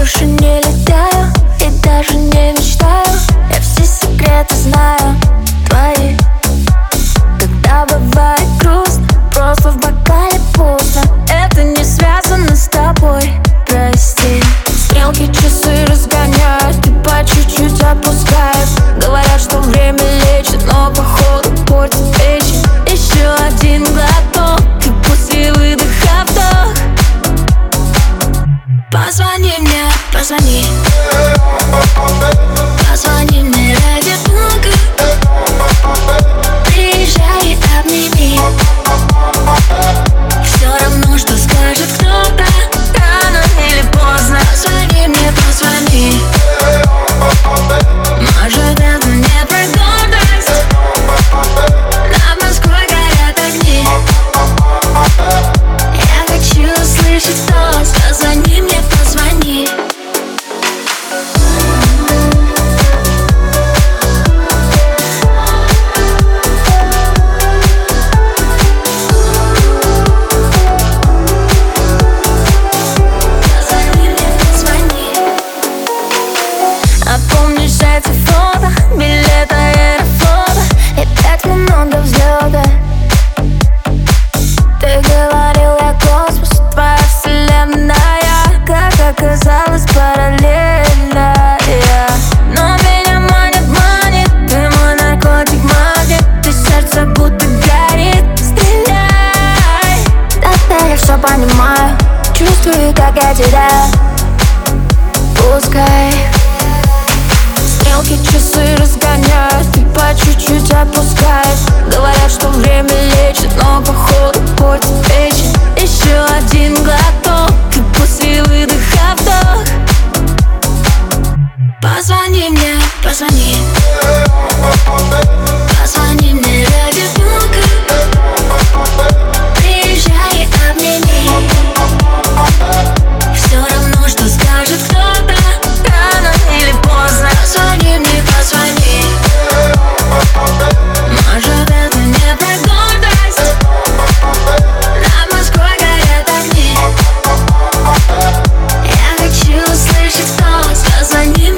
больше не летаю И даже не мечтаю. Я все секреты знаю Твои. Когда бывает грустно Просто в бокале пусто Это не связано с тобой Прости. Стрелки часы разгоняют И по чуть-чуть отпускают Говорят, что время лечит Но походу портит печень Еще один глоток И после выдоха вдох. Позвони мне, Позвони оказалось, параллельная Но меня манит, манит, ты мой наркотик, магнит Ты сердце будто горит, стреляй. Теперь я все понимаю, чувствую, как я теряю Пускай Стрелки часы разгоняют И по чуть-чуть отпускают Говорят, что время лечит Но походу портит печень Еще один глоток позвони. Позвони мне ради бога Приезжай и обними. Все равно, что скажет кто-то Рано или поздно. Позвони мне, позвони. Может это не про гордость? На Москвой горят огни. Я хочу услышать, кто позвонил